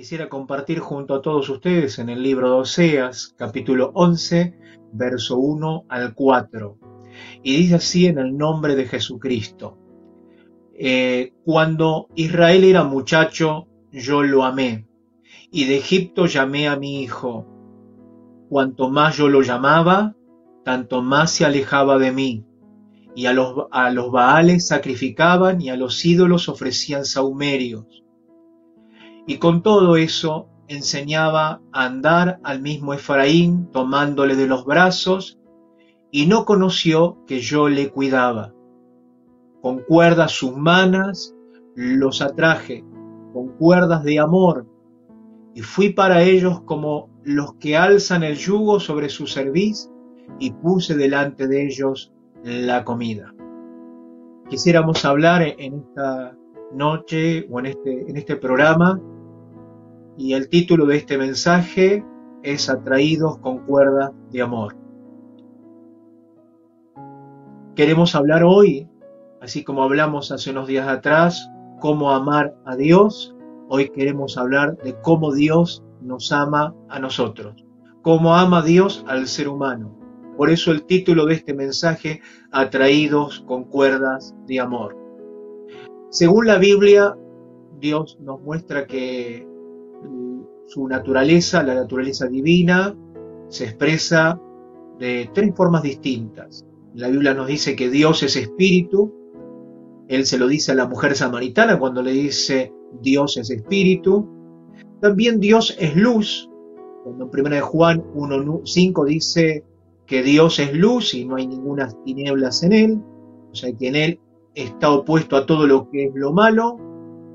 quisiera compartir junto a todos ustedes en el libro de Oseas, capítulo 11, verso 1 al 4. Y dice así en el nombre de Jesucristo. Eh, cuando Israel era muchacho, yo lo amé, y de Egipto llamé a mi hijo. Cuanto más yo lo llamaba, tanto más se alejaba de mí, y a los, a los Baales sacrificaban y a los ídolos ofrecían saumerios. Y con todo eso enseñaba a andar al mismo Efraín, tomándole de los brazos, y no conoció que yo le cuidaba. Con cuerdas humanas los atraje, con cuerdas de amor, y fui para ellos como los que alzan el yugo sobre su cerviz, y puse delante de ellos la comida. Quisiéramos hablar en esta noche o en este, en este programa y el título de este mensaje es Atraídos con cuerda de amor. Queremos hablar hoy, así como hablamos hace unos días atrás, cómo amar a Dios. Hoy queremos hablar de cómo Dios nos ama a nosotros, cómo ama Dios al ser humano. Por eso el título de este mensaje, Atraídos con cuerdas de amor. Según la Biblia, Dios nos muestra que su naturaleza, la naturaleza divina, se expresa de tres formas distintas. La Biblia nos dice que Dios es espíritu. Él se lo dice a la mujer samaritana cuando le dice Dios es espíritu. También Dios es luz. Cuando en 1 Juan 1.5 dice que Dios es luz y no hay ninguna tinieblas en él. O sea que en él está opuesto a todo lo que es lo malo.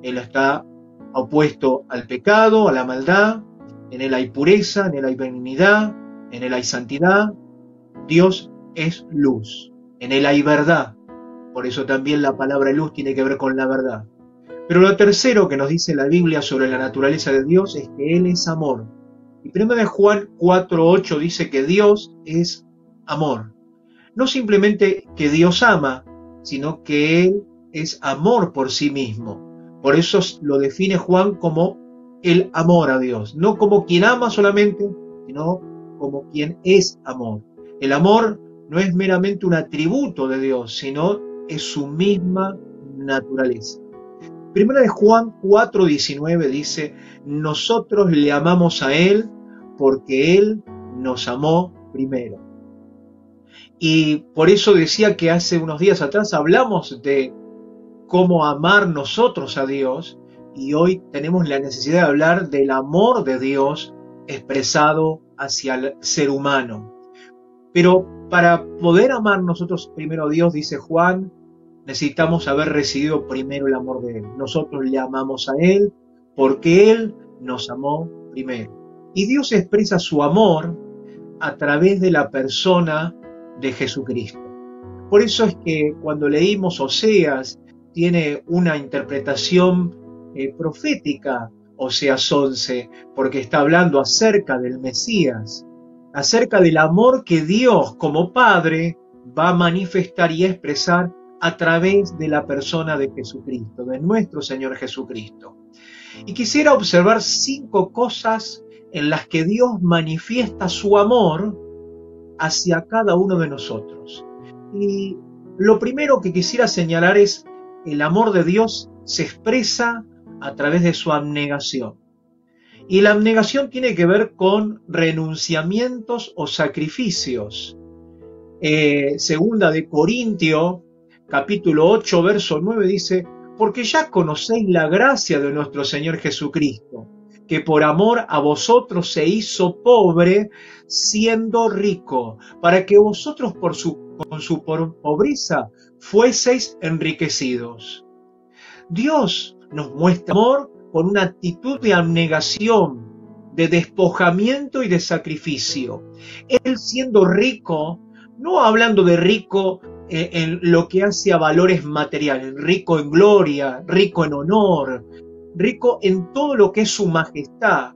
Él está opuesto al pecado, a la maldad, en él hay pureza, en él hay benignidad, en él hay santidad. Dios es luz, en él hay verdad. Por eso también la palabra luz tiene que ver con la verdad. Pero lo tercero que nos dice la Biblia sobre la naturaleza de Dios es que Él es amor. Y 1 de Juan 4.8 dice que Dios es amor. No simplemente que Dios ama, sino que Él es amor por sí mismo. Por eso lo define Juan como el amor a Dios, no como quien ama solamente, sino como quien es amor. El amor no es meramente un atributo de Dios, sino es su misma naturaleza. Primera de Juan 4:19 dice, nosotros le amamos a Él porque Él nos amó primero. Y por eso decía que hace unos días atrás hablamos de cómo amar nosotros a Dios y hoy tenemos la necesidad de hablar del amor de Dios expresado hacia el ser humano. Pero para poder amar nosotros primero a Dios, dice Juan, necesitamos haber recibido primero el amor de Él. Nosotros le amamos a Él porque Él nos amó primero. Y Dios expresa su amor a través de la persona de Jesucristo. Por eso es que cuando leímos Oseas tiene una interpretación eh, profética, Oseas 11, porque está hablando acerca del Mesías, acerca del amor que Dios como Padre va a manifestar y expresar a través de la persona de Jesucristo, de nuestro Señor Jesucristo. Y quisiera observar cinco cosas en las que Dios manifiesta su amor hacia cada uno de nosotros. Y lo primero que quisiera señalar es el amor de Dios se expresa a través de su abnegación. Y la abnegación tiene que ver con renunciamientos o sacrificios. Eh, segunda de Corintio, capítulo 8, verso 9 dice, porque ya conocéis la gracia de nuestro Señor Jesucristo, que por amor a vosotros se hizo pobre siendo rico, para que vosotros con su pobreza fueseis enriquecidos. Dios nos muestra amor con una actitud de abnegación, de despojamiento y de sacrificio. Él siendo rico, no hablando de rico eh, en lo que hace a valores materiales, rico en gloria, rico en honor, rico en todo lo que es su majestad.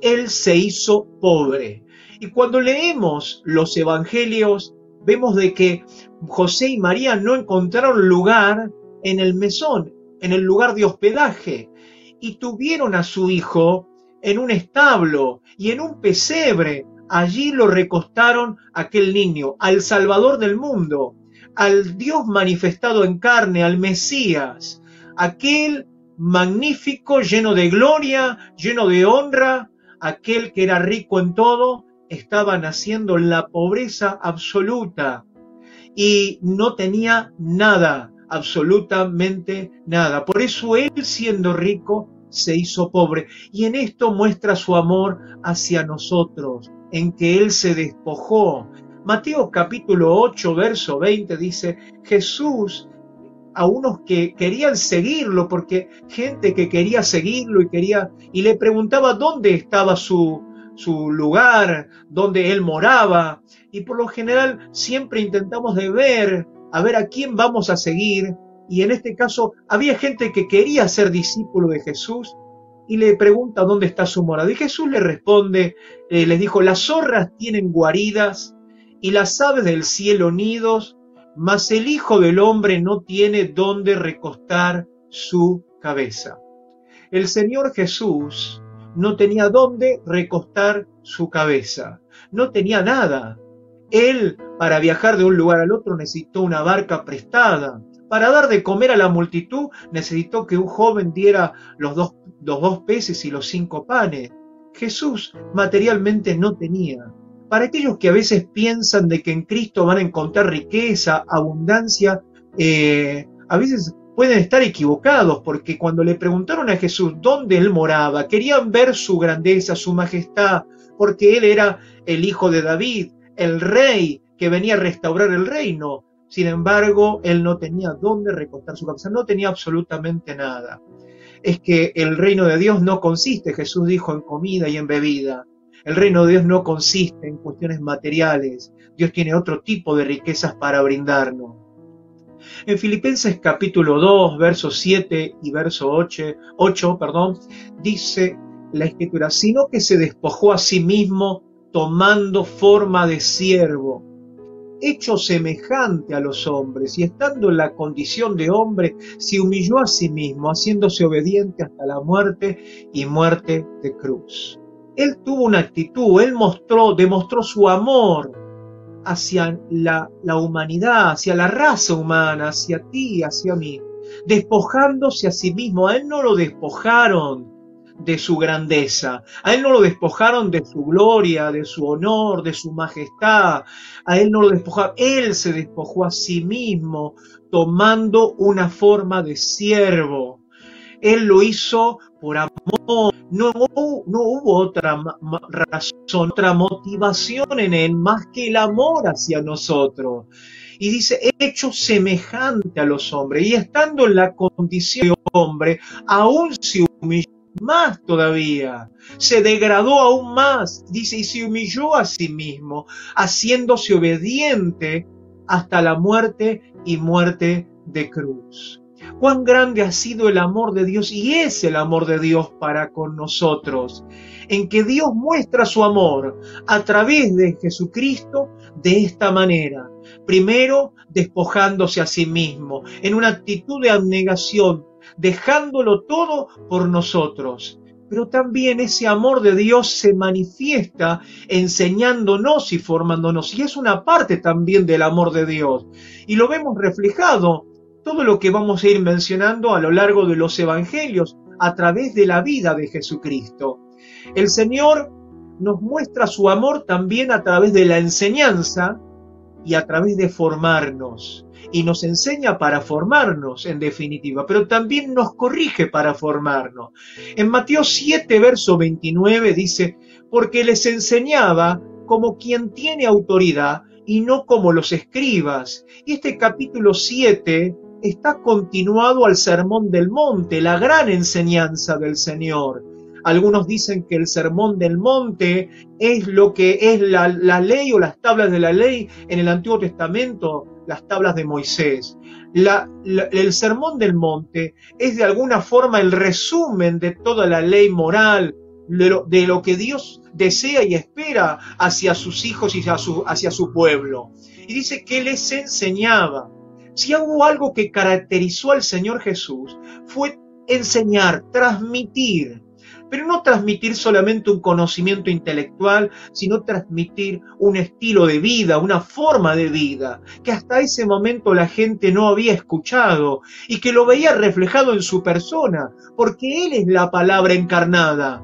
Él se hizo pobre. Y cuando leemos los evangelios, vemos de que José y María no encontraron lugar en el mesón, en el lugar de hospedaje, y tuvieron a su hijo en un establo y en un pesebre. Allí lo recostaron aquel niño, al Salvador del mundo, al Dios manifestado en carne, al Mesías, aquel magnífico, lleno de gloria, lleno de honra, aquel que era rico en todo, estaba naciendo en la pobreza absoluta y no tenía nada, absolutamente nada. Por eso él siendo rico se hizo pobre. Y en esto muestra su amor hacia nosotros, en que Él se despojó. Mateo capítulo 8, verso 20 dice, Jesús a unos que querían seguirlo, porque gente que quería seguirlo y quería, y le preguntaba dónde estaba su, su lugar, dónde él moraba, y por lo general siempre intentamos de ver, a ver a quién vamos a seguir, y en este caso había gente que quería ser discípulo de Jesús y le pregunta dónde está su morada. Y Jesús le responde, eh, les dijo, las zorras tienen guaridas y las aves del cielo nidos, mas el Hijo del Hombre no tiene dónde recostar su cabeza. El Señor Jesús no tenía dónde recostar su cabeza, no tenía nada. Él, para viajar de un lugar al otro, necesitó una barca prestada. Para dar de comer a la multitud necesitó que un joven diera los dos, dos peces y los cinco panes. Jesús materialmente no tenía. Para aquellos que a veces piensan de que en Cristo van a encontrar riqueza, abundancia, eh, a veces pueden estar equivocados porque cuando le preguntaron a Jesús dónde él moraba, querían ver su grandeza, su majestad, porque él era el hijo de David, el rey que venía a restaurar el reino. Sin embargo, él no tenía dónde recostar su cabeza, no tenía absolutamente nada. Es que el reino de Dios no consiste, Jesús dijo, en comida y en bebida. El reino de Dios no consiste en cuestiones materiales. Dios tiene otro tipo de riquezas para brindarnos. En Filipenses capítulo 2, versos 7 y verso 8, 8 perdón, dice la escritura, sino que se despojó a sí mismo tomando forma de siervo hecho semejante a los hombres y estando en la condición de hombre, se humilló a sí mismo, haciéndose obediente hasta la muerte y muerte de cruz. Él tuvo una actitud, él mostró, demostró su amor hacia la, humanidad, hacia la raza humana, hacia ti, hacia mí, despojándose a sí mismo. A él no lo despojaron de su grandeza. A él no lo despojaron de su gloria, de su honor, de su majestad. A él no lo despojaron. Él se despojó a sí mismo tomando una forma de siervo. Él lo hizo por amor. No, hubo otra razón, otra motivación en él más que el amor hacia nosotros. Y dice, hecho semejante a los hombres. Y estando en la condición de hombre, aún se humilló más todavía, se degradó aún más, dice, y se humilló a sí mismo, haciéndose obediente hasta la muerte y muerte de cruz. Cuán grande ha sido el amor de Dios y es el amor de Dios para con nosotros, en que Dios muestra su amor a través de Jesucristo de esta manera. Primero, despojándose a sí mismo, en una actitud de abnegación, dejándolo todo por nosotros. Pero también ese amor de Dios se manifiesta enseñándonos y formándonos. Y es una parte también del amor de Dios. Y lo vemos reflejado todo lo que vamos a ir mencionando a lo largo de los evangelios a través de la vida de Jesucristo. El Señor nos muestra su amor también a través de la enseñanza y a través de formarnos y nos enseña para formarnos, en definitiva, pero también nos corrige para formarnos. En Mateo 7, verso 29 dice, porque les enseñaba como quien tiene autoridad y no como los escribas. Y este capítulo 7 está continuado al Sermón del Monte, la gran enseñanza del Señor. Algunos dicen que el sermón del monte es lo que es la, la, ley o las tablas de la ley en el Antiguo Testamento las tablas de Moisés. el sermón del monte es de alguna forma el resumen de toda la ley moral, de lo, que Dios desea y espera hacia sus hijos y hacia su, hacia su pueblo. Y dice que les enseñaba. Si hubo algo que caracterizó al Señor Jesús, fue enseñar, transmitir, pero no transmitir solamente un conocimiento intelectual, sino transmitir un estilo de vida, una forma de vida, que hasta ese momento la gente no había escuchado y que lo veía reflejado en su persona, porque Él es la palabra encarnada,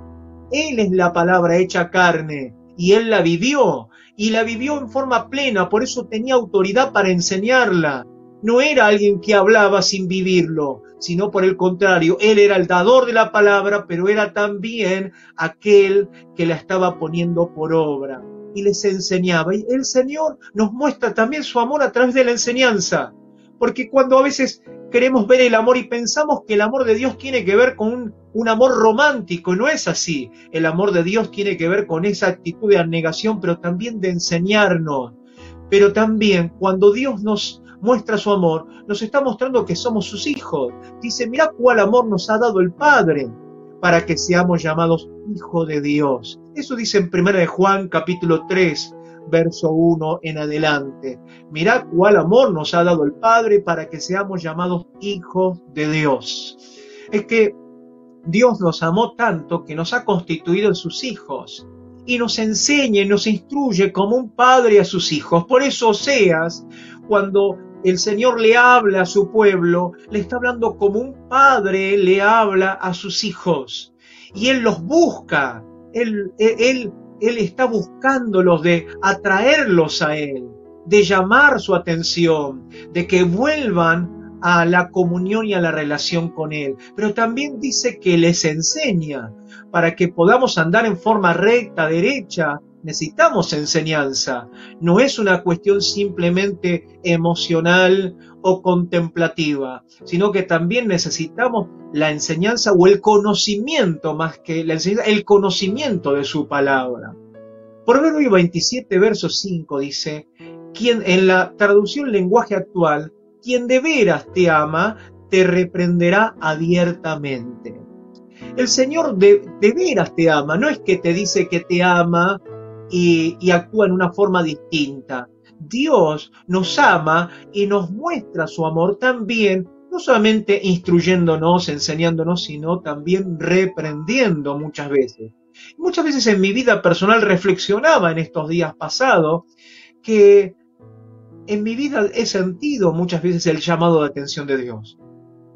Él es la palabra hecha carne y Él la vivió y la vivió en forma plena, por eso tenía autoridad para enseñarla. No era alguien que hablaba sin vivirlo, sino por el contrario, él era el dador de la palabra, pero era también aquel que la estaba poniendo por obra y les enseñaba. Y el Señor nos muestra también su amor a través de la enseñanza, porque cuando a veces queremos ver el amor y pensamos que el amor de Dios tiene que ver con un, amor romántico, no es así. El amor de Dios tiene que ver con esa actitud de abnegación, pero también de enseñarnos. Pero también cuando Dios nos, muestra su amor, nos está mostrando que somos sus hijos. Dice, mira cuál amor nos ha dado el Padre para que seamos llamados hijos de Dios. Eso dice en 1 de Juan capítulo 3, verso 1 en adelante. Mira cuál amor nos ha dado el Padre para que seamos llamados hijos de Dios. Es que Dios nos amó tanto que nos ha constituido en sus hijos y nos enseña y nos instruye como un padre a sus hijos. Por eso Oseas, cuando el Señor le habla a su pueblo, le está hablando como un padre le habla a sus hijos. Y Él los busca, Él, está buscándolos de atraerlos a Él, de llamar su atención, de que vuelvan a la comunión y a la relación con Él. Pero también dice que les enseña para que podamos andar en forma recta, derecha, necesitamos enseñanza. No es una cuestión simplemente emocional o contemplativa, sino que también necesitamos la enseñanza o el conocimiento más que la enseñanza, el conocimiento de su palabra. Proverbio 27, verso 5 dice, quien en la traducción lenguaje actual, quien de veras te ama, te reprenderá abiertamente. El Señor de, de, veras te ama, no es que te dice que te ama y, actúa en una forma distinta. Dios nos ama y nos muestra su amor también, no solamente instruyéndonos, enseñándonos, sino también reprendiendo muchas veces. Muchas veces en mi vida personal reflexionaba en estos días pasados que en mi vida he sentido muchas veces el llamado de atención de Dios,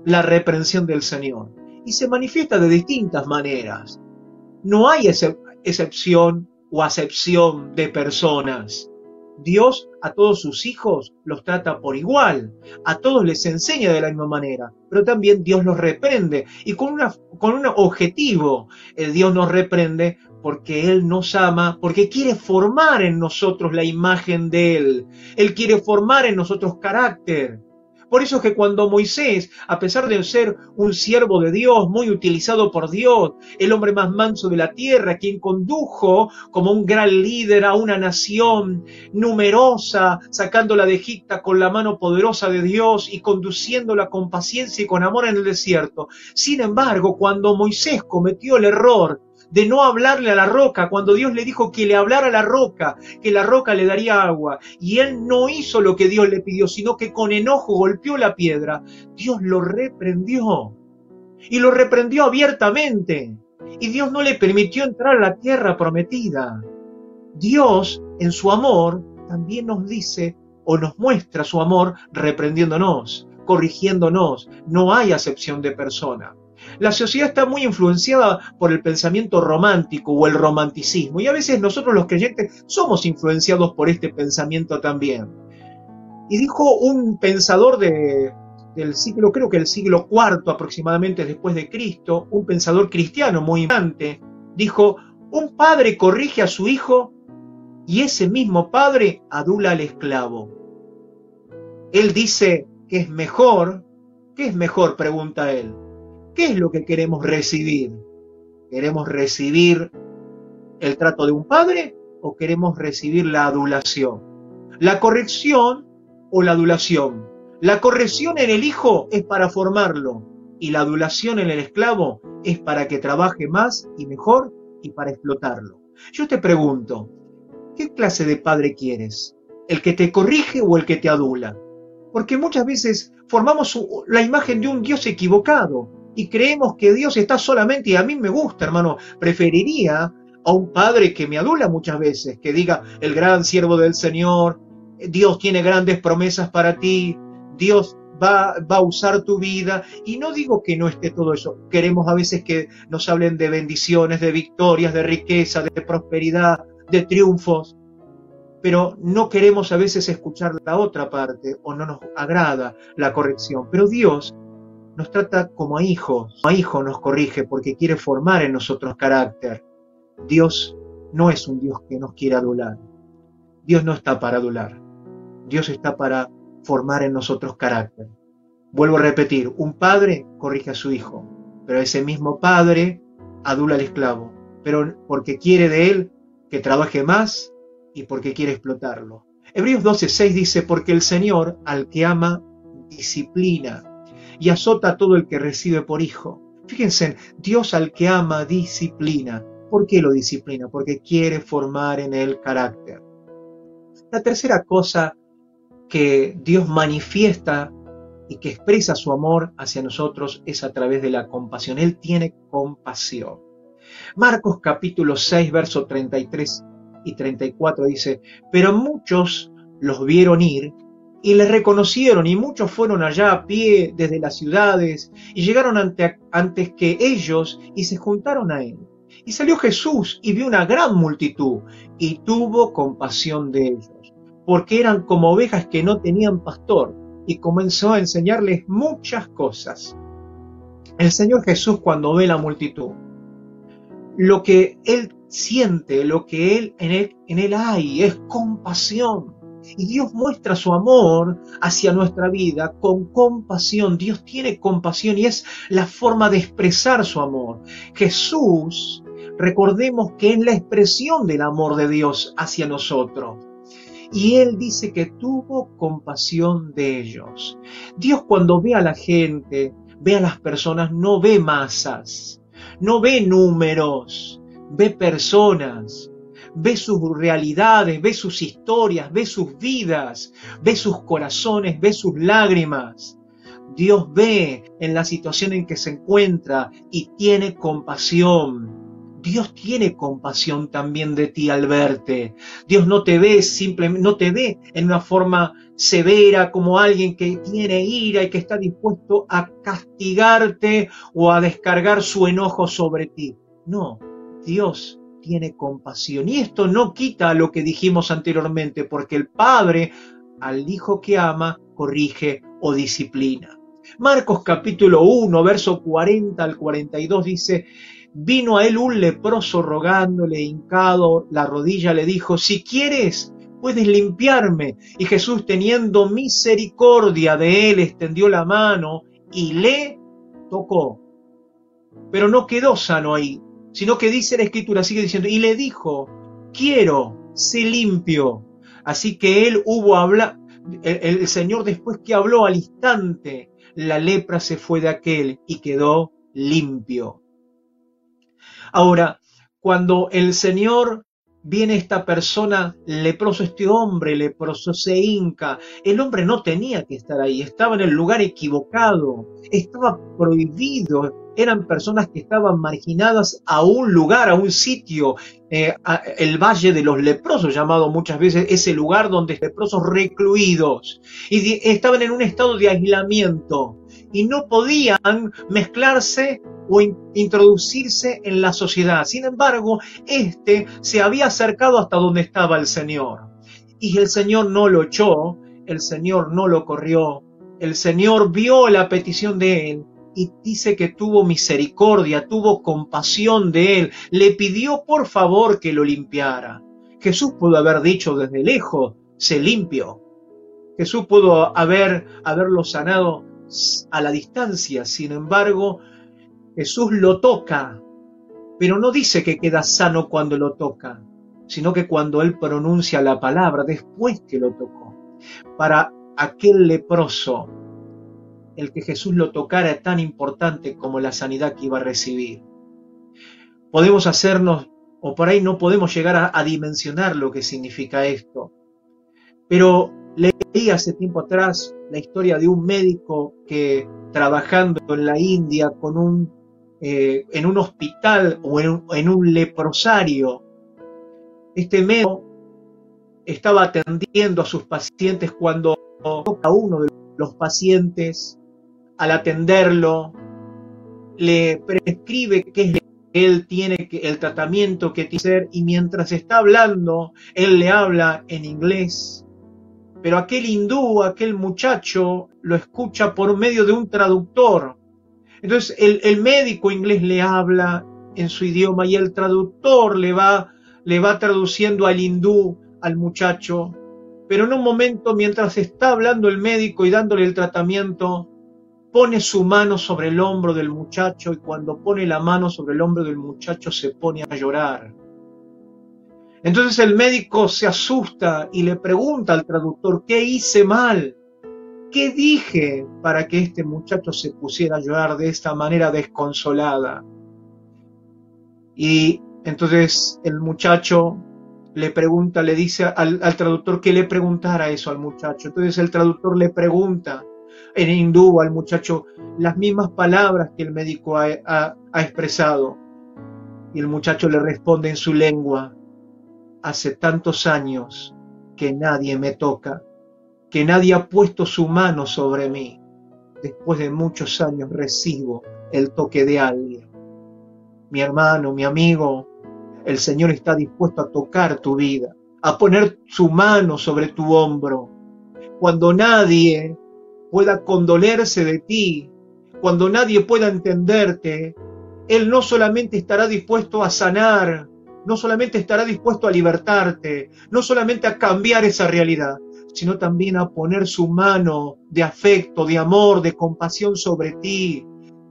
la reprensión del Señor, y se manifiesta de distintas maneras. No hay excepción o acepción de personas. Dios a todos sus hijos los trata por igual, a todos les enseña de la misma manera, pero también Dios los reprende y con, una, con un objetivo. El Dios nos reprende porque Él nos ama, porque quiere formar en nosotros la imagen de Él. Él quiere formar en nosotros carácter. Por eso es que cuando Moisés, a pesar de ser un siervo de Dios, muy utilizado por Dios, el hombre más manso de la tierra, quien condujo como un gran líder a una nación numerosa, sacándola de Egipto con la mano poderosa de Dios y conduciéndola con paciencia y con amor en el desierto. Sin embargo, cuando Moisés cometió el error de no hablarle a la roca, cuando Dios le dijo que le hablara a la roca, que la roca le daría agua, y él no hizo lo que Dios le pidió, sino que con enojo golpeó la piedra, Dios lo reprendió. Y lo reprendió abiertamente. Y Dios no le permitió entrar a la tierra prometida. Dios, en su amor, también nos dice o nos muestra su amor reprendiéndonos, corrigiéndonos. No hay acepción de persona. La sociedad está muy influenciada por el pensamiento romántico o el romanticismo y a veces nosotros los creyentes somos influenciados por este pensamiento también. Y dijo un pensador de, del siglo, creo que el siglo IV aproximadamente después de Cristo, un pensador cristiano muy importante, dijo, un padre corrige a su hijo y ese mismo padre adula al esclavo. Él dice que es mejor, ¿qué es mejor? pregunta él. ¿Qué es lo que queremos recibir? ¿Queremos recibir el trato de un padre o queremos recibir la adulación? La corrección o la adulación. La corrección en el hijo es para formarlo y la adulación en el esclavo es para que trabaje más y mejor y para explotarlo. Yo te pregunto, ¿qué clase de padre quieres? ¿El que te corrige o el que te adula? Porque muchas veces formamos la imagen de un Dios equivocado y creemos que Dios está solamente, y a mí me gusta, hermano, preferiría a un padre que me adula muchas veces, que diga, el gran siervo del Señor, Dios tiene grandes promesas para ti, Dios va, va, a usar tu vida. Y no digo que no esté todo eso. Queremos a veces que nos hablen de bendiciones, de victorias, de riqueza, de prosperidad, de triunfos. Pero no queremos a veces escuchar la otra parte o no nos agrada la corrección. Pero Dios nos trata como a hijos. A hijo nos corrige porque quiere formar en nosotros carácter. Dios no es un Dios que nos quiere adular. Dios no está para adular. Dios está para formar en nosotros carácter. Vuelvo a repetir, un padre corrige a su hijo, pero ese mismo padre adula al esclavo, pero porque quiere de él que trabaje más y porque quiere explotarlo. Hebreos 12:6 dice, porque el Señor al que ama disciplina y azota a todo el que recibe por hijo. Fíjense, Dios al que ama disciplina. ¿Por qué lo disciplina? Porque quiere formar en él carácter. La tercera cosa que Dios manifiesta y que expresa su amor hacia nosotros es a través de la compasión. Él tiene compasión. Marcos capítulo 6, verso 33 y 34 dice, pero muchos los vieron ir y le reconocieron y muchos fueron allá a pie desde las ciudades y llegaron ante, antes que ellos y se juntaron a él. Y salió Jesús y vio una gran multitud y tuvo compasión de ellos porque eran como ovejas que no tenían pastor, y comenzó a enseñarles muchas cosas. El Señor Jesús cuando ve la multitud, lo que Él siente, lo que él, en Él hay es compasión. Y Dios muestra su amor hacia nuestra vida con compasión. Dios tiene compasión y es la forma de expresar su amor. Jesús, recordemos que es la expresión del amor de Dios hacia nosotros. Y él dice que tuvo compasión de ellos. Dios cuando ve a la gente, ve a las personas, no ve masas, no ve números, ve personas, ve sus realidades, ve sus historias, ve sus vidas, ve sus corazones, ve sus lágrimas. Dios ve en la situación en que se encuentra y tiene compasión. Dios tiene compasión también de ti al verte. Dios no te ve simplemente, no te ve en una forma severa como alguien que tiene ira y que está dispuesto a castigarte o a descargar su enojo sobre ti. No, Dios tiene compasión. Y esto no quita lo que dijimos anteriormente, porque el Padre al Hijo que ama corrige o disciplina. Marcos capítulo 1, verso 40 al 42 dice, Vino a él un leproso rogándole, hincado la rodilla, le dijo, si quieres, puedes limpiarme. Y Jesús, teniendo misericordia de él, extendió la mano y le tocó. Pero no quedó sano ahí, sino que dice la escritura, sigue diciendo, y le dijo, quiero, sé limpio. Así que él hubo hablado, el, Señor después que habló al instante, la lepra se fue de aquel y quedó limpio. Ahora, cuando el Señor viene esta persona leproso, este hombre leproso se hinca, el hombre no tenía que estar ahí, estaba en el lugar equivocado, estaba prohibido, eran personas que estaban marginadas a un lugar, a un sitio, eh, el Valle de los Leprosos, llamado muchas veces ese lugar donde leprosos recluidos, y estaban en un estado de aislamiento y no podían mezclarse o introducirse en la sociedad. Sin embargo, este se había acercado hasta donde estaba el Señor. Y el Señor no lo echó, el Señor no lo corrió, el Señor vio la petición de él y dice que tuvo misericordia, tuvo compasión de él, le pidió por favor que lo limpiara. Jesús pudo haber dicho desde lejos, se limpio. Jesús pudo haber, haberlo sanado a la distancia. Sin embargo, Jesús lo toca, pero no dice que queda sano cuando lo toca, sino que cuando él pronuncia la palabra, después que lo tocó. Para aquel leproso, el que Jesús lo tocara tan importante como la sanidad que iba a recibir. Podemos hacernos, o por ahí no podemos llegar a, a dimensionar lo que significa esto, pero le leí hace tiempo atrás la historia de un médico que trabajando en la India eh, en un hospital o en en un leprosario, este médico estaba atendiendo a sus pacientes cuando a uno de los pacientes, al atenderlo, le prescribe qué es él tiene el tratamiento que tiene que hacer y mientras está hablando, él le habla en inglés. Pero aquel hindú, aquel muchacho, lo escucha por medio de un traductor. Entonces el, el médico inglés le habla en su idioma y el traductor le va, le va traduciendo al hindú, al muchacho. Pero en un momento, mientras está hablando el médico y dándole el tratamiento, pone su mano sobre el hombro del muchacho y cuando pone la mano sobre el hombro del muchacho se pone a llorar. Entonces el médico se asusta y le pregunta al traductor, ¿qué hice mal? ¿Qué dije para que este muchacho se pusiera a llorar de esta manera desconsolada? Y entonces el muchacho le pregunta, le dice al, traductor que le preguntara eso al muchacho. Entonces el traductor le pregunta, en hindú al muchacho las mismas palabras que el médico ha, expresado. Y el muchacho le responde en su lengua, hace tantos años que nadie me toca, que nadie ha puesto su mano sobre mí. Después de muchos años recibo el toque de alguien. Mi hermano, mi amigo, el Señor está dispuesto a tocar tu vida, a poner su mano sobre tu hombro. Cuando nadie pueda condolerse de ti, cuando nadie pueda entenderte, Él no solamente estará dispuesto a sanar, no solamente estará dispuesto a libertarte, no solamente a cambiar esa realidad, sino también a poner su mano de afecto, de amor, de compasión sobre ti,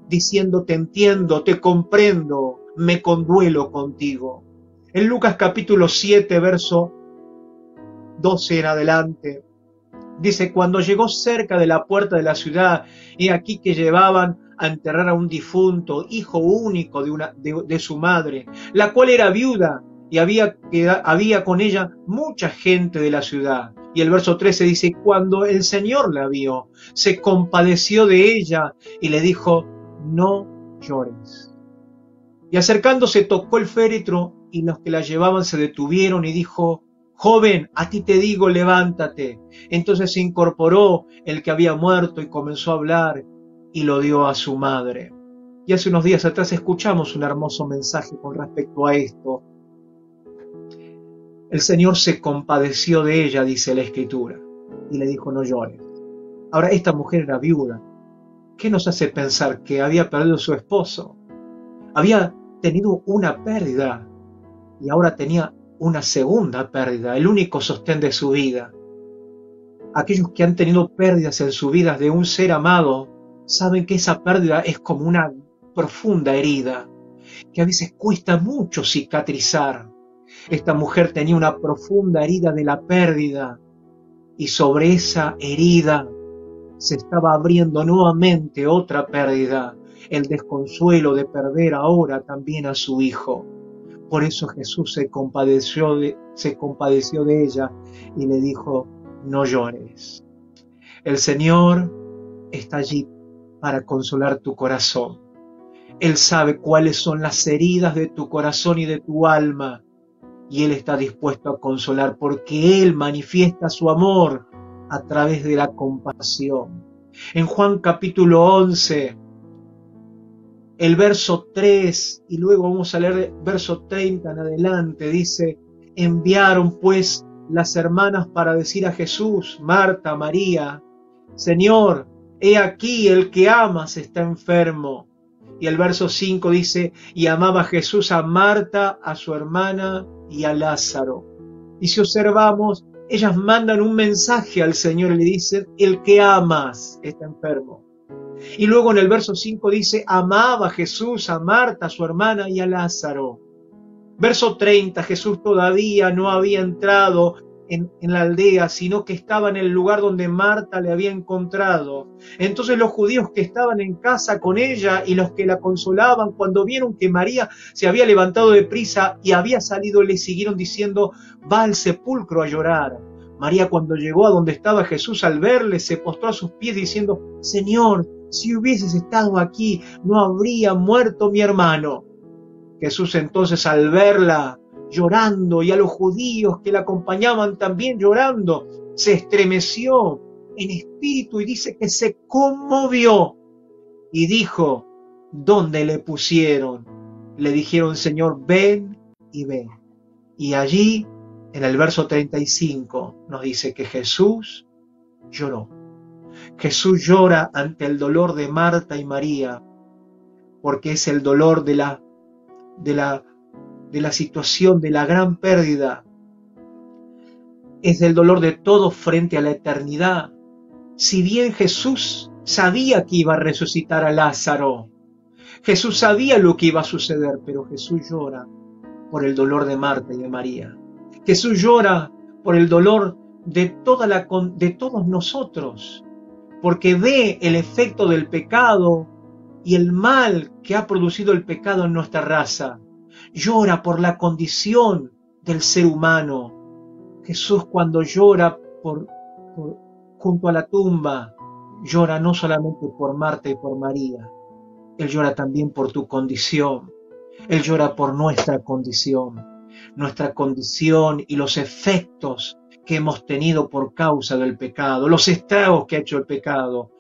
diciendo te entiendo, te comprendo, me conduelo contigo. En Lucas capítulo 7, verso 12 en adelante, Dice, cuando llegó cerca de la puerta de la ciudad, he aquí que llevaban a enterrar a un difunto, hijo único de, una, de, su madre, la cual era viuda y había, había con ella mucha gente de la ciudad. Y el verso 13 dice, cuando el Señor la vio, se compadeció de ella y le dijo, no llores. Y acercándose tocó el féretro y los que la llevaban se detuvieron y dijo, Joven, a ti te digo, levántate. Entonces se incorporó el que había muerto y comenzó a hablar y lo dio a su madre. Y hace unos días atrás escuchamos un hermoso mensaje con respecto a esto. El Señor se compadeció de ella, dice la Escritura, y le dijo, no llores. Ahora, esta mujer era viuda. ¿Qué nos hace pensar que había perdido su esposo? Había tenido una pérdida y ahora tenía una segunda pérdida, el único sostén de su vida. Aquellos que han tenido pérdidas en su vida de un ser amado saben que esa pérdida es como una profunda herida, que a veces cuesta mucho cicatrizar. Esta mujer tenía una profunda herida de la pérdida y sobre esa herida se estaba abriendo nuevamente otra pérdida, el desconsuelo de perder ahora también a su hijo. Por eso Jesús se compadeció de, ella y le dijo, no llores. El Señor está allí para consolar tu corazón. Él sabe cuáles son las heridas de tu corazón y de tu alma. Y Él está dispuesto a consolar porque Él manifiesta su amor a través de la compasión. En Juan capítulo 11, el verso 3 y luego vamos a leer verso 30 en adelante. Dice, enviaron pues las hermanas para decir a Jesús, Marta, María, Señor, he aquí el que amas está enfermo. Y el verso 5 dice, y amaba Jesús a Marta, a su hermana y a Lázaro. Y si observamos, ellas mandan un mensaje al Señor y le dicen, el que amas está enfermo. Y luego en el verso 5 dice, amaba Jesús a Marta, su hermana, y a Lázaro. Verso 30, Jesús todavía no había entrado en, en, la aldea, sino que estaba en el lugar donde Marta le había encontrado. Entonces los judíos que estaban en casa con ella y los que la consolaban, cuando vieron que María se había levantado de prisa y había salido, le siguieron diciendo, va al sepulcro a llorar. María cuando llegó a donde estaba Jesús al verle, se postró a sus pies diciendo, Señor, si hubieses estado aquí, no habría muerto mi hermano. Jesús entonces al verla llorando y a los judíos que la acompañaban también llorando, se estremeció en espíritu y dice que se conmovió y dijo, ¿dónde le pusieron? Le dijeron, Señor, ven y ven. Y allí en el verso 35 nos dice que Jesús lloró. Jesús llora ante el dolor de Marta y María, porque es el dolor de la, de la, de la situación, de la gran pérdida. Es el dolor de todos frente a la eternidad. Si bien Jesús sabía que iba a resucitar a Lázaro, Jesús sabía lo que iba a suceder, pero Jesús llora por el dolor de Marta y de María. Jesús llora por el dolor de, toda la, de todos nosotros, porque ve el efecto del pecado y el mal que ha producido el pecado en nuestra raza. Llora por la condición del ser humano. Jesús cuando llora junto a la tumba, llora no solamente por Marta y por María, Él llora también por tu condición, Él llora por nuestra condición nuestra condición y los efectos que hemos tenido por causa del pecado, los estragos que ha hecho el pecado,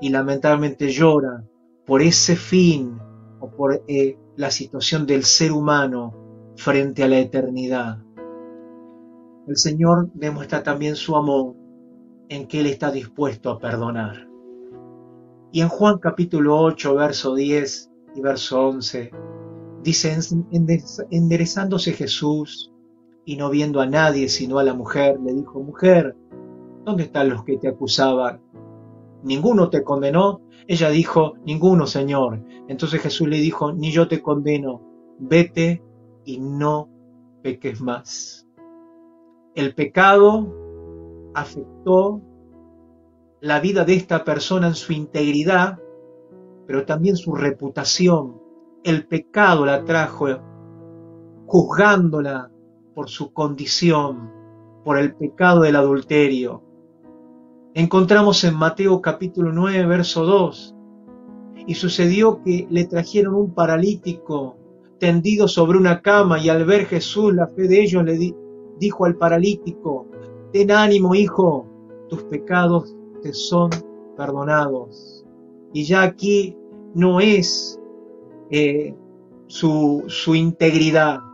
y lamentablemente llora por ese fin o por eh, la situación del ser humano frente a la eternidad. El Señor demuestra también su amor en que Él está dispuesto a perdonar. Y en Juan capítulo 8, verso 10 y verso 11, Dice, enderezándose Jesús y no viendo a nadie sino a la mujer, le dijo, mujer, ¿dónde están los que te acusaban? ¿Ninguno te condenó? Ella dijo, ninguno, Señor. Entonces Jesús le dijo, ni yo te condeno, vete y no peques más. El pecado afectó la vida de esta persona en su integridad, pero también su reputación, el pecado la trajo juzgándola por su condición, por el pecado del adulterio. Encontramos en Mateo capítulo 9, verso 2, y sucedió que le trajeron un paralítico tendido sobre una cama y al ver Jesús la fe de ellos le dijo al paralítico, ten ánimo hijo, tus pecados te son perdonados. Y ya aquí no es eh, su, su, integridad.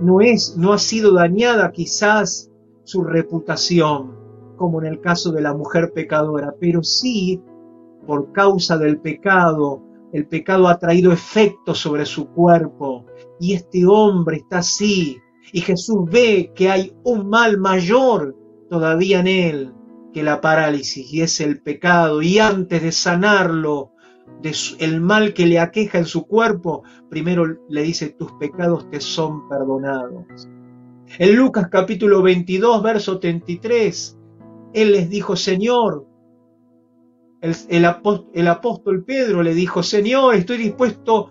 No, es, no ha sido dañada quizás su reputación, como en el caso de la mujer pecadora, pero sí por causa del pecado, el pecado ha traído efecto sobre su cuerpo. Y este hombre está así y Jesús ve que hay un mal mayor todavía en él que la parálisis y es el pecado. Y antes de sanarlo el mal que le aqueja en su cuerpo, primero le dice, tus pecados te son perdonados. En Lucas capítulo 22, verso 33, él les dijo, Señor, el, el, apóstol Pedro le dijo, Señor, estoy dispuesto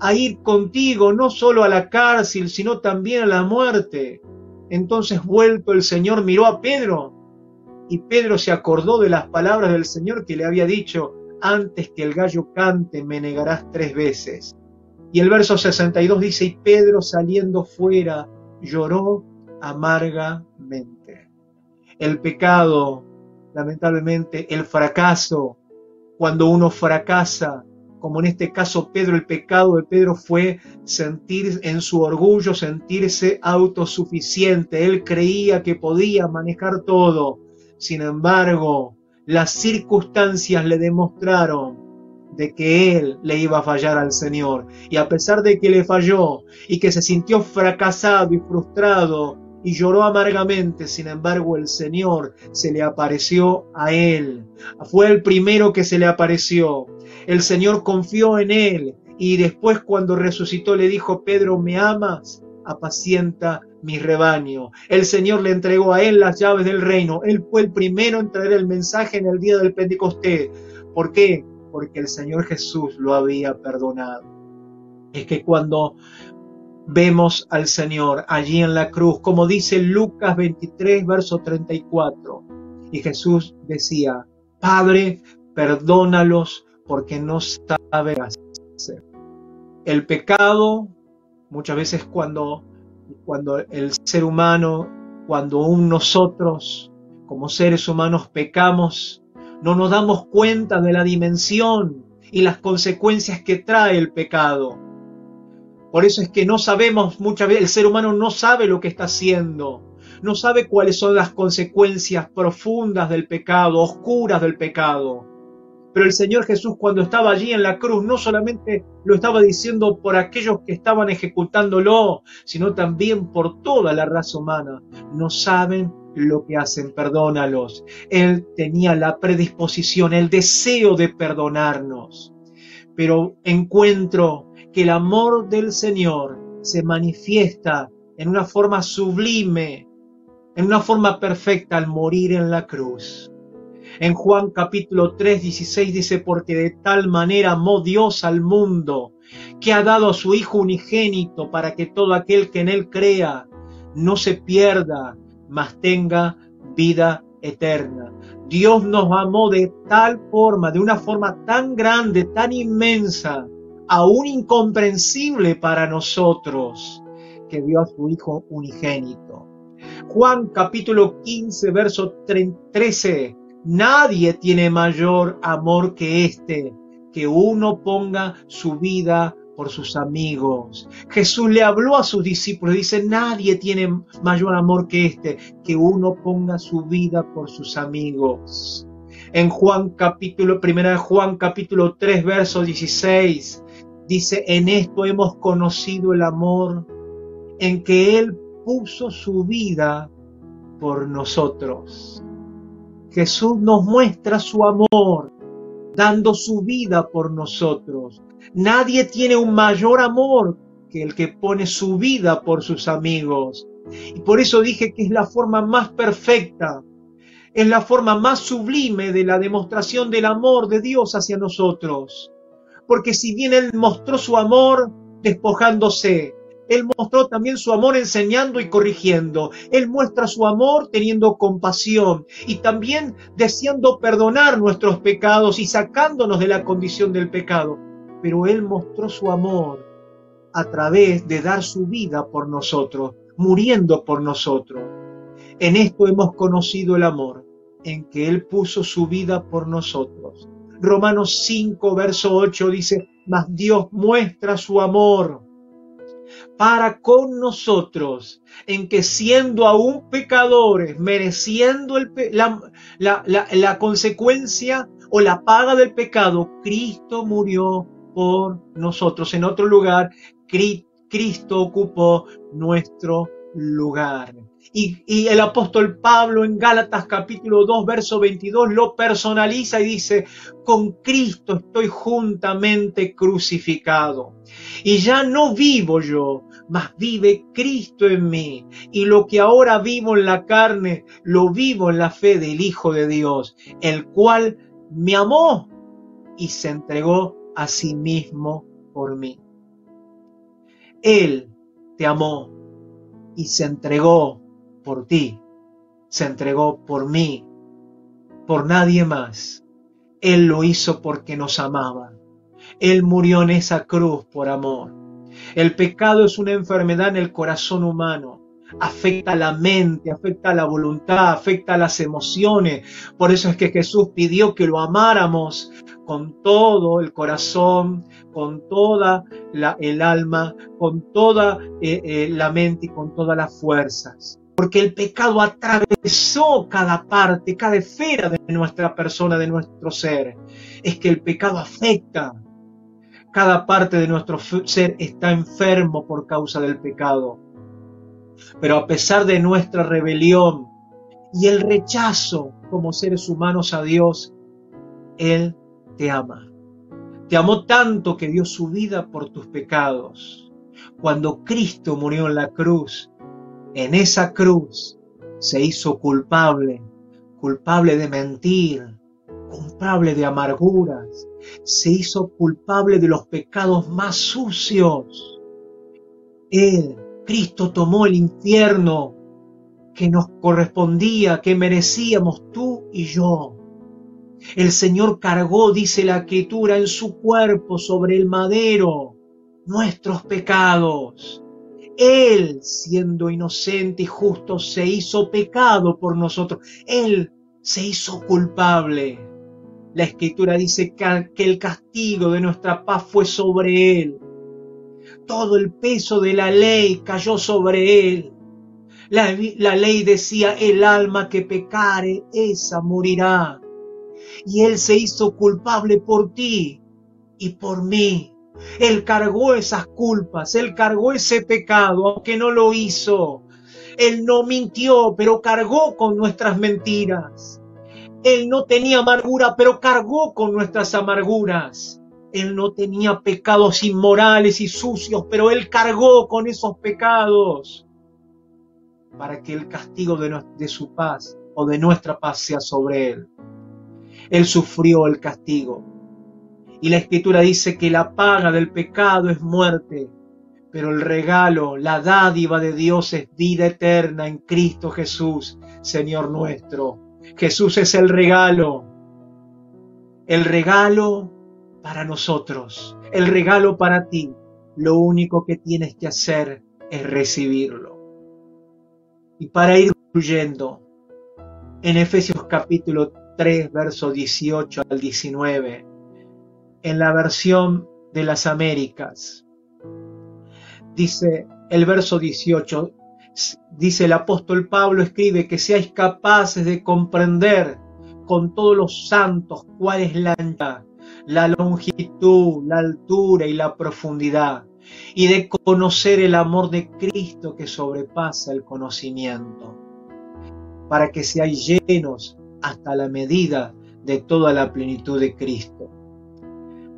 a ir contigo, no solo a la cárcel, sino también a la muerte. Entonces vuelto el Señor miró a Pedro y Pedro se acordó de las palabras del Señor que le había dicho, antes que el gallo cante me negarás tres veces. Y el verso 62 dice, y Pedro saliendo fuera lloró amargamente. El pecado, lamentablemente, el fracaso, cuando uno fracasa, como en este caso Pedro, el pecado de Pedro fue sentir en su orgullo, sentirse autosuficiente. Él creía que podía manejar todo. Sin embargo, las circunstancias le demostraron de que él le iba a fallar al Señor. Y a pesar de que le falló y que se sintió fracasado y frustrado y lloró amargamente, sin embargo el Señor se le apareció a él. Fue el primero que se le apareció. El Señor confió en él y después cuando resucitó le dijo, Pedro, ¿me amas? Apacienta mi rebaño. El Señor le entregó a él las llaves del reino. Él fue el primero en traer el mensaje en el día del Pentecostés. ¿Por qué? Porque el Señor Jesús lo había perdonado. Es que cuando vemos al Señor allí en la cruz, como dice Lucas 23, verso 34. Y Jesús decía, Padre, perdónalos porque no saben hacer. El pecado, muchas veces cuando, cuando el ser humano, cuando un nosotros como seres humanos pecamos, no nos damos cuenta de la dimensión y las consecuencias que trae el pecado. Por eso es que no sabemos muchas veces, el ser humano no sabe lo que está haciendo, no sabe cuáles son las consecuencias profundas del pecado, oscuras del pecado. Pero el Señor Jesús cuando estaba allí en la cruz no solamente lo estaba diciendo por aquellos que estaban ejecutándolo, sino también por toda la raza humana. No saben lo que hacen, perdónalos. Él tenía la predisposición, el deseo de perdonarnos. Pero encuentro que el amor del Señor se manifiesta en una forma sublime, en una forma perfecta al morir en la cruz. En Juan capítulo 3, 16 dice, porque de tal manera amó Dios al mundo, que ha dado a su Hijo unigénito para que todo aquel que en él crea no se pierda, mas tenga vida eterna. Dios nos amó de tal forma, de una forma tan grande, tan inmensa, aún incomprensible para nosotros, que dio a su Hijo unigénito. Juan capítulo 15, verso 13. Nadie tiene mayor amor que este, que uno ponga su vida por sus amigos. Jesús le habló a sus discípulos, dice, nadie tiene mayor amor que este, que uno ponga su vida por sus amigos. En Juan capítulo, primera de Juan capítulo 3, verso 16, dice, en esto hemos conocido el amor, en que Él puso su vida por nosotros. Jesús nos muestra su amor, dando su vida por nosotros. Nadie tiene un mayor amor que el que pone su vida por sus amigos. Y por eso dije que es la forma más perfecta, es la forma más sublime de la demostración del amor de Dios hacia nosotros. Porque si bien Él mostró su amor despojándose, Él mostró también su amor enseñando y corrigiendo. Él muestra su amor teniendo compasión y también deseando perdonar nuestros pecados y sacándonos de la condición del pecado pero Él mostró su amor a través de dar su vida por nosotros, muriendo por nosotros. En esto hemos conocido el amor, en que Él puso su vida por nosotros. Romanos 5, verso 8 dice, mas Dios muestra su amor para con nosotros, en que siendo aún pecadores, mereciendo la, la consecuencia o la paga del pecado, Cristo murió por nosotros. En otro lugar, Cristo ocupó nuestro lugar. Y, el apóstol Pablo en Gálatas capítulo 2, verso 22 lo personaliza y dice, con Cristo estoy juntamente crucificado. Y ya no vivo yo, mas vive Cristo en mí. Y lo que ahora vivo en la carne, lo vivo en la fe del Hijo de Dios, el cual me amó y se entregó a sí mismo por mí. Él te amó y se entregó por ti, se entregó por mí, por nadie más. Él lo hizo porque nos amaba. Él murió en esa cruz por amor. El pecado es una enfermedad en el corazón humano. Afecta la mente, afecta la voluntad, afecta las emociones. Por eso es que Jesús pidió que lo amáramos con todo el corazón, con toda el alma, con toda eh, eh, la mente y con todas las fuerzas. Porque el pecado atravesó cada parte, cada esfera de nuestra persona, de nuestro ser. Es que el pecado afecta. Cada parte de nuestro ser está enfermo por causa del pecado. Pero a pesar de nuestra rebelión y el rechazo como seres humanos a Dios, Él te ama. Te amó tanto que dio su vida por tus pecados. Cuando Cristo murió en la cruz, en esa cruz se hizo culpable, culpable de mentir, culpable de amarguras, se hizo culpable de los pecados más sucios. Él, Cristo, tomó el infierno que nos correspondía, que merecíamos tú y yo. El Señor cargó, dice la escritura, en su cuerpo sobre el madero nuestros pecados. Él, siendo inocente y justo, se hizo pecado por nosotros. Él se hizo culpable. La escritura dice que el castigo de nuestra paz fue sobre Él. Todo el peso de la ley cayó sobre Él. La, la ley decía, el alma que pecare, esa morirá. Y Él se hizo culpable por ti y por mí. Él cargó esas culpas, Él cargó ese pecado, aunque no lo hizo. Él no mintió, pero cargó con nuestras mentiras. Él no tenía amargura, pero cargó con nuestras amarguras. Él no tenía pecados inmorales y sucios, pero Él cargó con esos pecados para que el castigo de, su paz o de nuestra paz sea sobre Él. Él sufrió el castigo y la escritura dice que la paga del pecado es muerte, pero el regalo, la dádiva de Dios es vida eterna en Cristo Jesús, Señor nuestro. Jesús es el regalo, el regalo para nosotros, el regalo para ti. Lo único que tienes que hacer es recibirlo. Y para ir concluyendo, en Efesios capítulo 3, verso 18 al 19, en la versión de las Américas. Dice el verso 18, dice el apóstol Pablo, escribe que seáis capaces de comprender con todos los santos cuál es la la longitud, la altura y la profundidad, y de conocer el amor de Cristo que sobrepasa el conocimiento, para que seáis llenos hasta la medida de toda la plenitud de Cristo.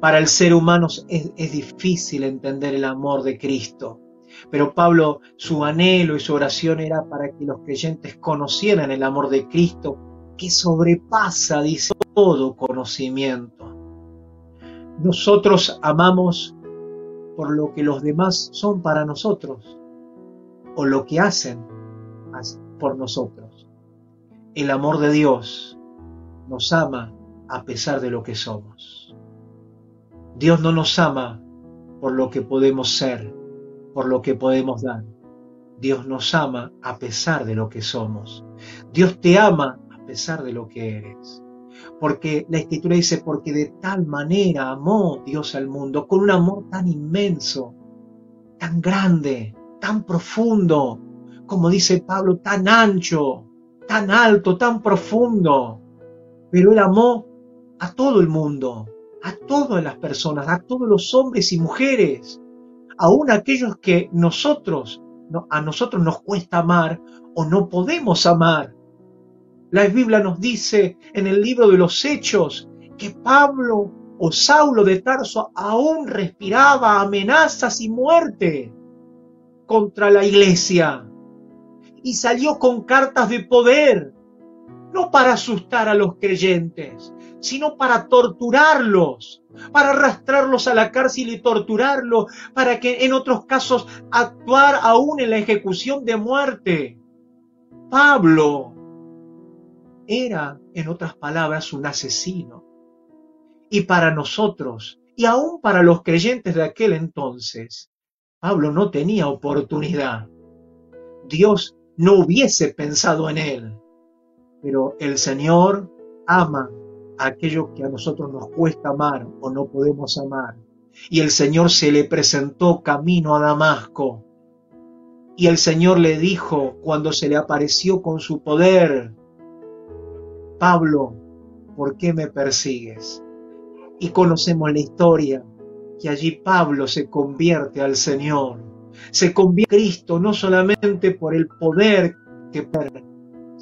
Para el ser humano es, difícil entender el amor de Cristo. Pero Pablo, su anhelo y su oración era para que los creyentes conocieran el amor de Cristo que sobrepasa, dice, todo conocimiento. Nosotros amamos por lo que los demás son para nosotros o lo que hacen por nosotros. El amor de Dios nos ama a pesar de lo que somos. Dios no nos ama por lo que podemos ser, por lo que podemos dar. Dios nos ama a pesar de lo que somos. Dios te ama a pesar de lo que eres. Porque la escritura dice, porque de tal manera amó Dios al mundo, con un amor tan inmenso, tan grande, tan profundo, como dice Pablo, tan ancho, tan alto, tan profundo. Pero Él amó a todo el mundo, a todas las personas, a todos los hombres y mujeres, aún aquellos que nosotros, a nosotros nos cuesta amar o no podemos amar. La Biblia nos dice en el libro de los Hechos que Pablo o Saulo de Tarso aún respiraba amenazas y muerte contra la iglesia y salió con cartas de poder, no para asustar a los creyentes, sino para torturarlos, para arrastrarlos a la cárcel y torturarlos, para que en otros casos actuar aún en la ejecución de muerte. Pablo era, en otras palabras, un asesino. Y para nosotros, y aún para los creyentes de aquel entonces, Pablo no tenía oportunidad. Dios no hubiese pensado en él. Pero el Señor ama aquello que a nosotros nos cuesta amar o no podemos amar. Y el Señor se le presentó camino a Damasco. Y el Señor le dijo cuando se le apareció con su poder, Pablo, ¿por qué me persigues? Y conocemos la historia, que allí Pablo se convierte al Señor, se convierte a Cristo no solamente por el poder que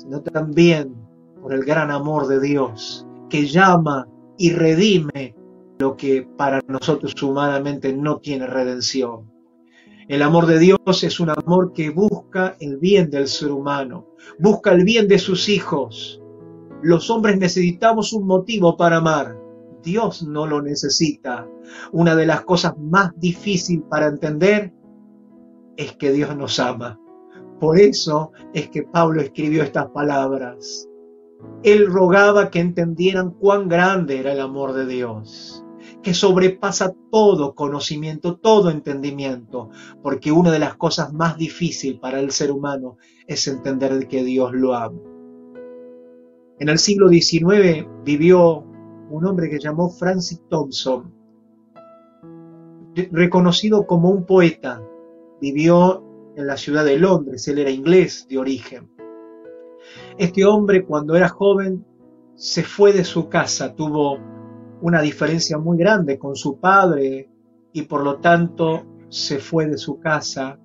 sino también por el gran amor de Dios que llama y redime lo que para nosotros humanamente no tiene redención. El amor de Dios es un amor que busca el bien del ser humano, busca el bien de sus hijos. Los hombres necesitamos un motivo para amar. Dios no lo necesita. Una de las cosas más difíciles para entender es que Dios nos ama. Por eso es que Pablo escribió estas palabras. Él rogaba que entendieran cuán grande era el amor de Dios, que sobrepasa todo conocimiento, todo entendimiento, porque una de las cosas más difíciles para el ser humano es entender que Dios lo ama. En el siglo XIX vivió un hombre que llamó Francis Thompson, reconocido como un poeta. Vivió en la ciudad de Londres, él era inglés de origen. Este hombre cuando era joven se fue de su casa, tuvo una diferencia muy grande con su padre y por lo tanto se fue de su casa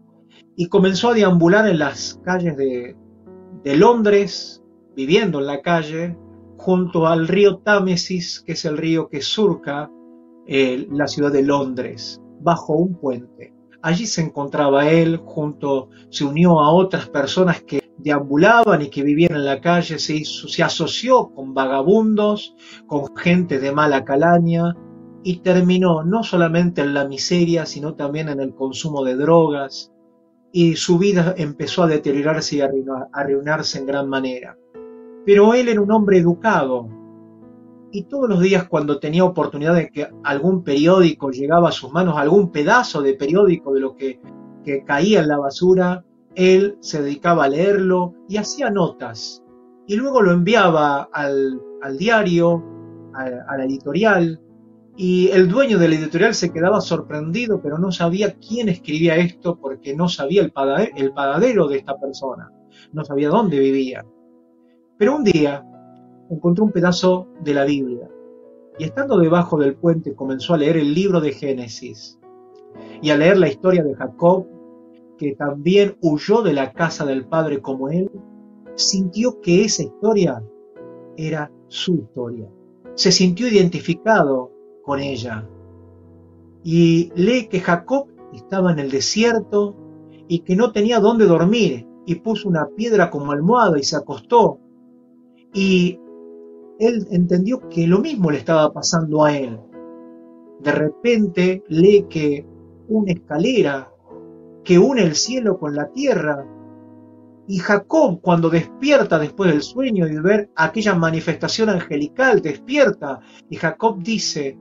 y comenzó a deambular en las calles de, Londres, viviendo en la calle, junto al río Támesis, que es el río que surca eh, la ciudad de Londres, bajo un puente. Allí se encontraba él, junto, se unió a otras personas que deambulaban y que vivían en la calle, se, asoció con vagabundos, con gente de mala calaña y terminó no solamente en la miseria, sino también en el consumo de drogas y su vida empezó a deteriorarse y a arruinarse en gran manera. Pero él era un hombre educado y todos los días cuando tenía oportunidad de que algún periódico llegaba a sus manos, algún pedazo de periódico de lo que, que caía en la basura, él se dedicaba a leerlo y hacía notas y luego lo enviaba al, diario, a, la editorial, y el dueño de la editorial se quedaba sorprendido, pero no sabía quién escribía esto porque no sabía el, el paradero de esta persona, no sabía dónde vivía. Pero un día encontró un pedazo de la Biblia y estando debajo del puente comenzó a leer el libro de Génesis y a leer la historia de Jacob que también huyó de la casa del padre como él, sintió que esa historia era su historia. Se sintió identificado con ella. Y lee que Jacob estaba en el desierto y que no tenía dónde dormir y puso una piedra como almohada y se acostó. Y él entendió que lo mismo le estaba pasando a él. De repente lee que una escalera que une el cielo con la tierra. Y Jacob, cuando despierta después del sueño y de ver aquella manifestación angelical, despierta. Y Jacob dice,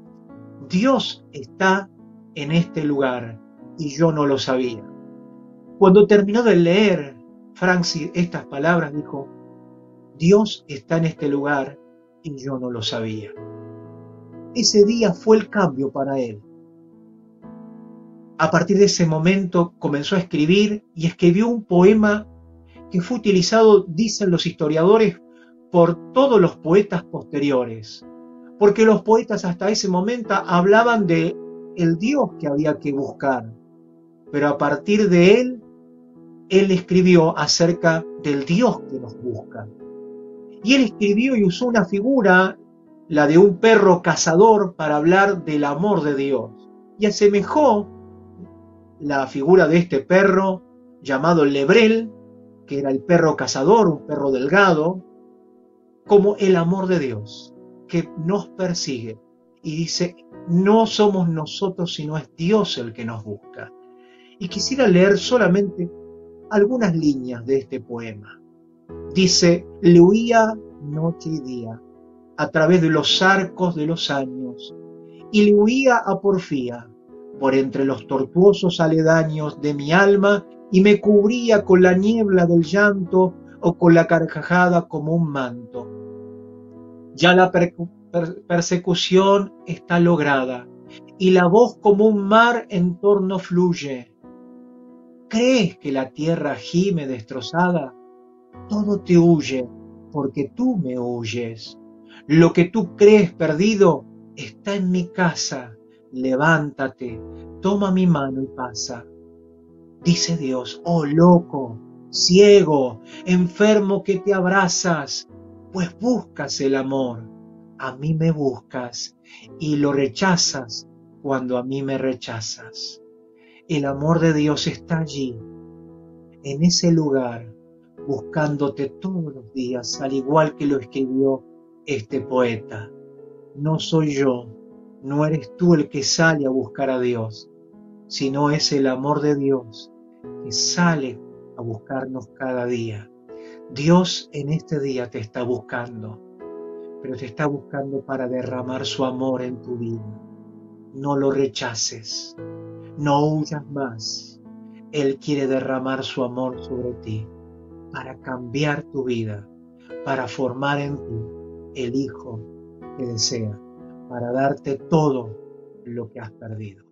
Dios está en este lugar y yo no lo sabía. Cuando terminó de leer Francis estas palabras, dijo, Dios está en este lugar y yo no lo sabía. Ese día fue el cambio para él. A partir de ese momento comenzó a escribir y escribió un poema que fue utilizado, dicen los historiadores, por todos los poetas posteriores, porque los poetas hasta ese momento hablaban de el Dios que había que buscar, pero a partir de él, él escribió acerca del Dios que nos busca. Y él escribió y usó una figura, la de un perro cazador, para hablar del amor de Dios. Y asemejó la figura de este perro llamado Lebrel, que era el perro cazador, un perro delgado, como el amor de Dios que nos persigue. Y dice, no somos nosotros, sino es Dios el que nos busca. Y quisiera leer solamente algunas líneas de este poema. Dice, le huía noche y día a través de los arcos de los años, y le huía a porfía por entre los tortuosos aledaños de mi alma y me cubría con la niebla del llanto o con la carcajada como un manto. Ya la persecución está lograda y la voz como un mar en torno fluye. ¿Crees que la tierra gime destrozada? Todo te huye porque tú me huyes. Lo que tú crees perdido está en mi casa levántate, toma mi mano y pasa. Dice Dios, oh loco, ciego, enfermo que te abrazas, pues buscas el amor, a mí me buscas y lo rechazas cuando a mí me rechazas. El amor de Dios está allí, en ese lugar, buscándote todos los días, al igual que lo escribió este poeta. No soy yo, no eres tú el que sale a buscar a Dios, sino es el amor de Dios que sale a buscarnos cada día. Dios en este día te está buscando, pero te está buscando para derramar su amor en tu vida. No lo rechaces, no huyas más. Él quiere derramar su amor sobre ti para cambiar tu vida, para formar en ti el hijo que desea, para darte todo lo que has perdido.